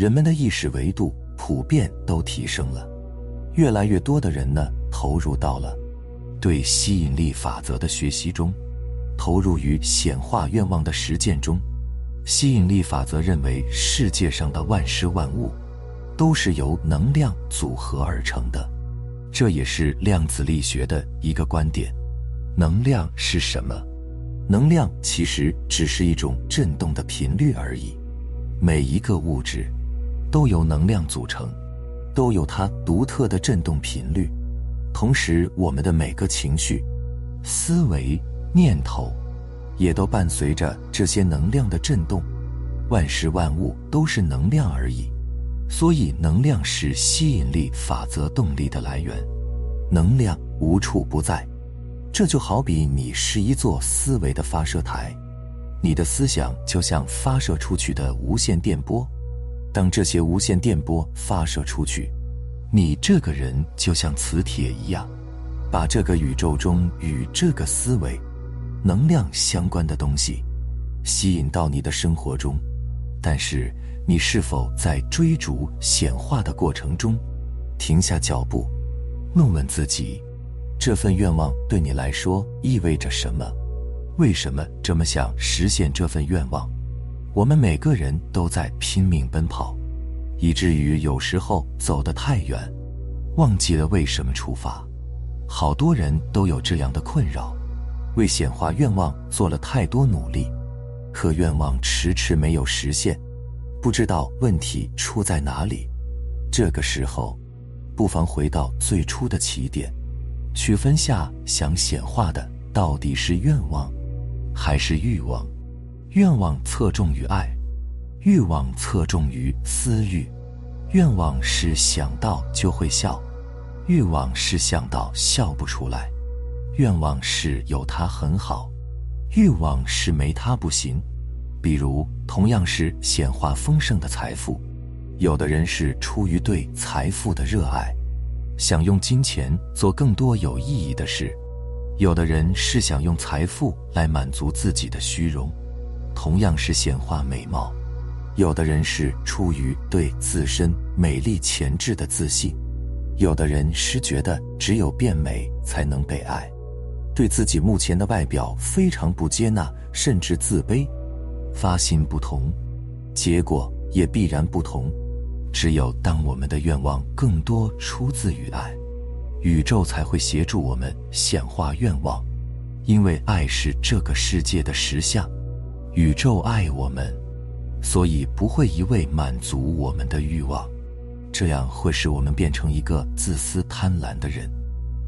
人们的意识维度普遍都提升了，越来越多的人呢投入到了对吸引力法则的学习中，投入于显化愿望的实践中。吸引力法则认为，世界上的万事万物都是由能量组合而成的，这也是量子力学的一个观点。能量是什么？能量其实只是一种振动的频率而已。每一个物质都由能量组成，都有它独特的振动频率。同时，我们的每个情绪、思维、念头，也都伴随着这些能量的振动。万事万物都是能量而已，所以能量是吸引力法则动力的来源。能量无处不在，这就好比你是一座思维的发射台。你的思想就像发射出去的无线电波，当这些无线电波发射出去，你这个人就像磁铁一样，把这个宇宙中与这个思维、能量相关的东西吸引到你的生活中。但是，你是否在追逐显化的过程中停下脚步，问问自己，这份愿望对你来说意味着什么？为什么这么想实现这份愿望？我们每个人都在拼命奔跑，以至于有时候走得太远，忘记了为什么出发。好多人都有这样的困扰：为显化愿望做了太多努力，可愿望迟迟没有实现，不知道问题出在哪里。这个时候，不妨回到最初的起点，区分下想显化的到底是愿望。还是欲望，愿望侧重于爱，欲望侧重于私欲。愿望是想到就会笑，欲望是想到笑不出来。愿望是有它很好，欲望是没它不行。比如，同样是显化丰盛的财富，有的人是出于对财富的热爱，想用金钱做更多有意义的事。有的人是想用财富来满足自己的虚荣，同样是显化美貌；有的人是出于对自身美丽潜质的自信；有的人是觉得只有变美才能被爱，对自己目前的外表非常不接纳，甚至自卑。发心不同，结果也必然不同。只有当我们的愿望更多出自于爱。宇宙才会协助我们显化愿望，因为爱是这个世界的实相。宇宙爱我们，所以不会一味满足我们的欲望，这样会使我们变成一个自私贪婪的人。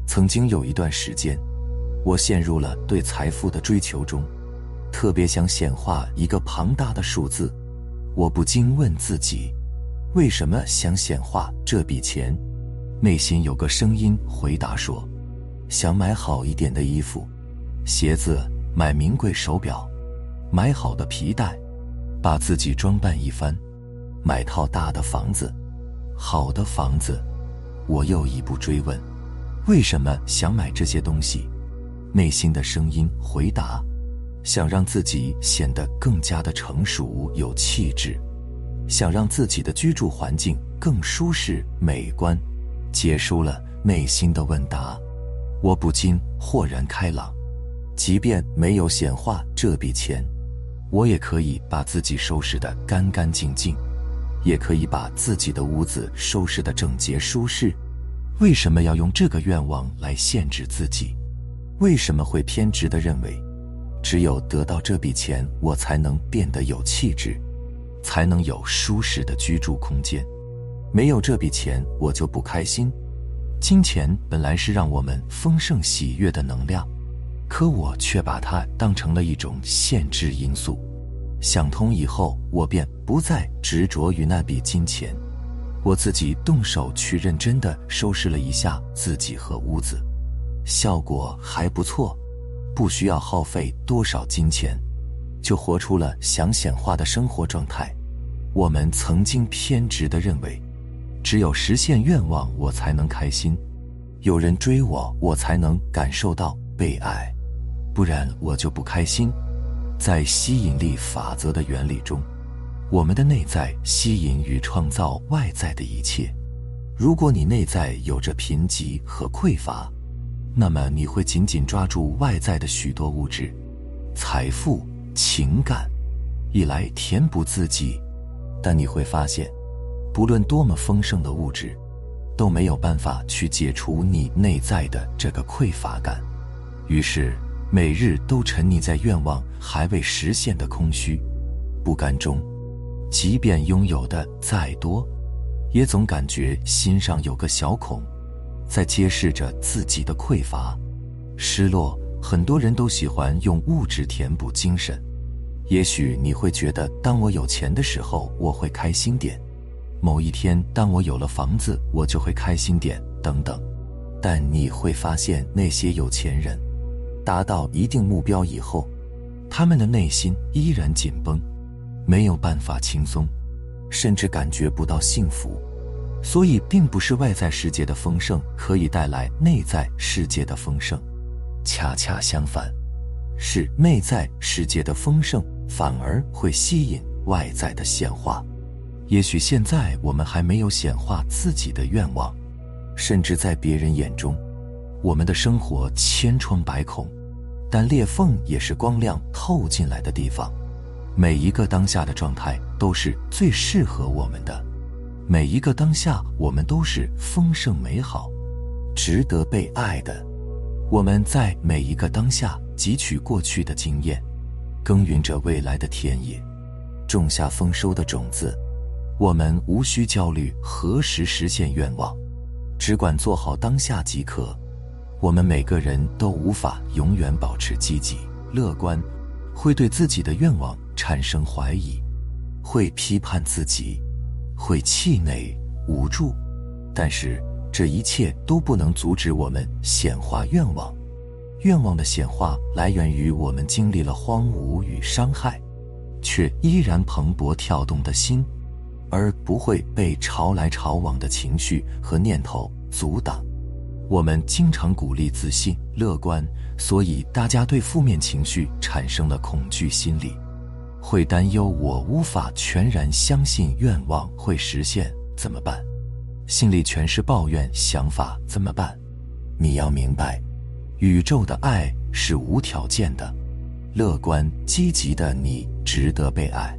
曾经有一段时间，我陷入了对财富的追求中，特别想显化一个庞大的数字。我不禁问自己：为什么想显化这笔钱？内心有个声音回答说：“想买好一点的衣服、鞋子，买名贵手表，买好的皮带，把自己装扮一番，买套大的房子，好的房子。”我又一步追问：“为什么想买这些东西？”内心的声音回答：“想让自己显得更加的成熟有气质，想让自己的居住环境更舒适美观。”结束了内心的问答，我不禁豁然开朗。即便没有显化这笔钱，我也可以把自己收拾得干干净净，也可以把自己的屋子收拾得整洁舒适。为什么要用这个愿望来限制自己？为什么会偏执地认为，只有得到这笔钱，我才能变得有气质，才能有舒适的居住空间？没有这笔钱，我就不开心。金钱本来是让我们丰盛喜悦的能量，可我却把它当成了一种限制因素。想通以后，我便不再执着于那笔金钱。我自己动手去认真的收拾了一下自己和屋子，效果还不错，不需要耗费多少金钱，就活出了想显化的生活状态。我们曾经偏执的认为，只有实现愿望，我才能开心；有人追我，我才能感受到被爱，不然我就不开心。在吸引力法则的原理中。我们的内在吸引与创造外在的一切。如果你内在有着贫瘠和匮乏，那么你会紧紧抓住外在的许多物质、财富、情感，一来填补自己。但你会发现，不论多么丰盛的物质，都没有办法去解除你内在的这个匮乏感。于是，每日都沉溺在愿望还未实现的空虚、不甘中。即便拥有的再多，也总感觉心上有个小孔，在揭示着自己的匮乏、失落。很多人都喜欢用物质填补精神。也许你会觉得，当我有钱的时候，我会开心点；某一天，当我有了房子，我就会开心点，等等。但你会发现，那些有钱人达到一定目标以后，他们的内心依然紧绷。没有办法轻松，甚至感觉不到幸福，所以并不是外在世界的丰盛可以带来内在世界的丰盛，恰恰相反，是内在世界的丰盛反而会吸引外在的显化。也许现在我们还没有显化自己的愿望，甚至在别人眼中，我们的生活千疮百孔，但裂缝也是光亮透进来的地方。每一个当下的状态都是最适合我们的，每一个当下我们都是丰盛美好，值得被爱的。我们在每一个当下汲取过去的经验，耕耘着未来的田野，种下丰收的种子。我们无需焦虑何时实现愿望，只管做好当下即可。我们每个人都无法永远保持积极乐观，会对自己的愿望。产生怀疑，会批判自己，会气馁无助，但是这一切都不能阻止我们显化愿望。愿望的显化来源于我们经历了荒芜与伤害，却依然蓬勃跳动的心，而不会被潮来潮往的情绪和念头阻挡。我们经常鼓励自信、乐观，所以大家对负面情绪产生了恐惧心理。会担忧我无法全然相信愿望会实现怎么办？心里全是抱怨想法怎么办？你要明白，宇宙的爱是无条件的，乐观积极的你值得被爱，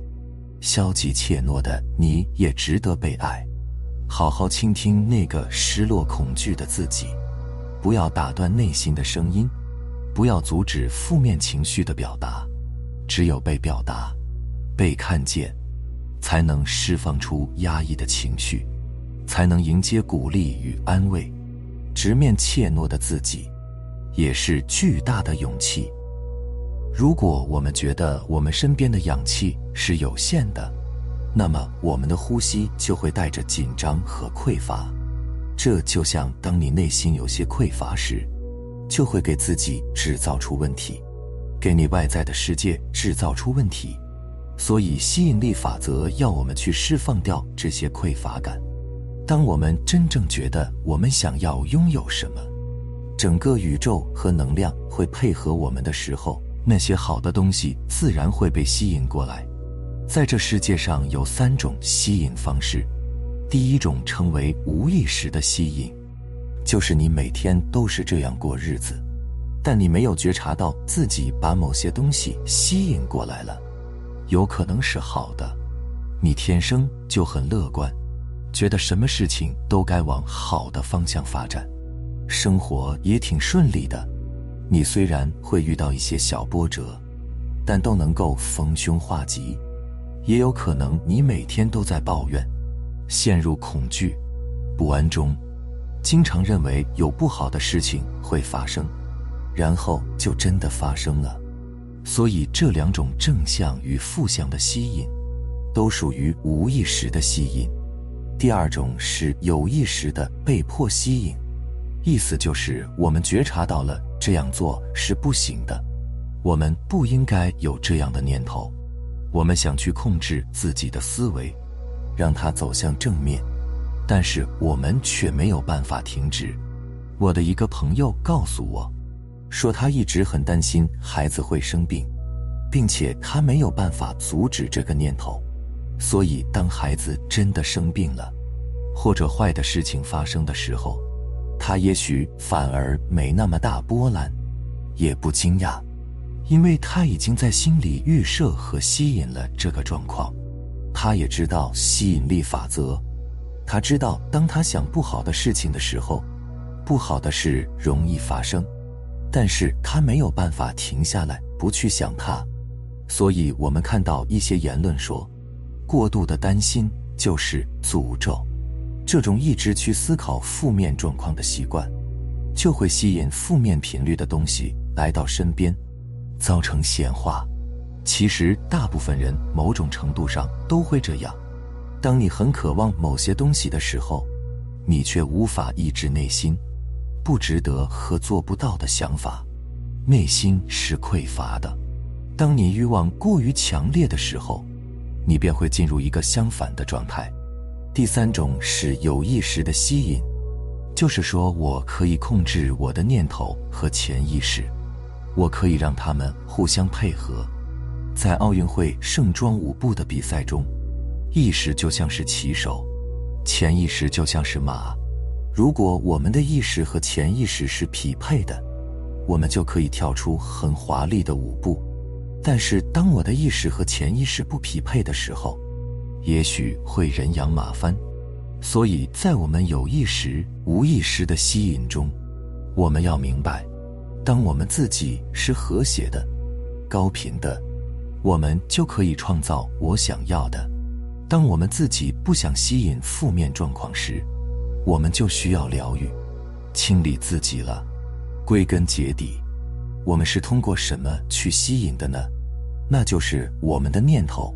消极怯懦的你也值得被爱。好好倾听那个失落恐惧的自己，不要打断内心的声音，不要阻止负面情绪的表达。只有被表达、被看见，才能释放出压抑的情绪，才能迎接鼓励与安慰。直面怯懦的自己，也是巨大的勇气。如果我们觉得我们身边的氧气是有限的，那么我们的呼吸就会带着紧张和匮乏。这就像当你内心有些匮乏时，就会给自己制造出问题。给你外在的世界制造出问题，所以吸引力法则要我们去释放掉这些匮乏感。当我们真正觉得我们想要拥有什么，整个宇宙和能量会配合我们的时候，那些好的东西自然会被吸引过来。在这世界上有三种吸引方式，第一种称为无意识的吸引，就是你每天都是这样过日子。但你没有觉察到自己把某些东西吸引过来了，有可能是好的，你天生就很乐观，觉得什么事情都该往好的方向发展，生活也挺顺利的。你虽然会遇到一些小波折，但都能够逢凶化吉。也有可能你每天都在抱怨，陷入恐惧、不安中，经常认为有不好的事情会发生。然后就真的发生了，所以这两种正向与负向的吸引，都属于无意识的吸引。第二种是有意识的被迫吸引，意思就是我们觉察到了这样做是不行的，我们不应该有这样的念头，我们想去控制自己的思维，让它走向正面，但是我们却没有办法停止。我的一个朋友告诉我。说他一直很担心孩子会生病，并且他没有办法阻止这个念头，所以当孩子真的生病了，或者坏的事情发生的时候，他也许反而没那么大波澜，也不惊讶，因为他已经在心里预设和吸引了这个状况。他也知道吸引力法则，他知道当他想不好的事情的时候，不好的事容易发生。但是他没有办法停下来不去想他，所以我们看到一些言论说，过度的担心就是诅咒。这种一直去思考负面状况的习惯，就会吸引负面频率的东西来到身边，造成显化。其实大部分人某种程度上都会这样。当你很渴望某些东西的时候，你却无法抑制内心。不值得和做不到的想法，内心是匮乏的。当你欲望过于强烈的时候，你便会进入一个相反的状态。第三种是有意识的吸引，就是说我可以控制我的念头和潜意识，我可以让他们互相配合。在奥运会盛装舞步的比赛中，意识就像是骑手，潜意识就像是马。如果我们的意识和潜意识是匹配的，我们就可以跳出很华丽的舞步。但是，当我的意识和潜意识不匹配的时候，也许会人仰马翻。所以在我们有意识、无意识的吸引中，我们要明白，当我们自己是和谐的、高频的，我们就可以创造我想要的。当我们自己不想吸引负面状况时，我们就需要疗愈、清理自己了。归根结底，我们是通过什么去吸引的呢？那就是我们的念头。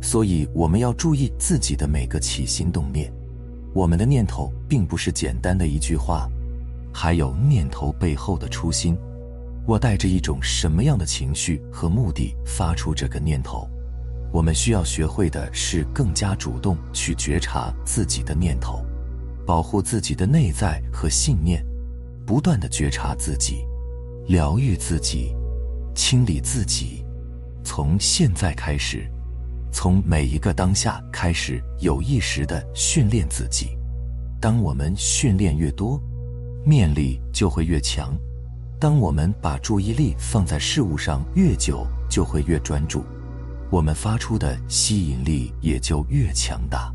所以，我们要注意自己的每个起心动念。我们的念头并不是简单的一句话，还有念头背后的初心。我带着一种什么样的情绪和目的发出这个念头？我们需要学会的是更加主动去觉察自己的念头。保护自己的内在和信念，不断的觉察自己，疗愈自己，清理自己。从现在开始，从每一个当下开始，有意识的训练自己。当我们训练越多，念力就会越强。当我们把注意力放在事物上越久，就会越专注，我们发出的吸引力也就越强大。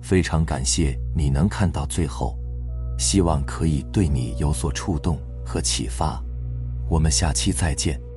非常感谢你能看到最后，希望可以对你有所触动和启发。我们下期再见。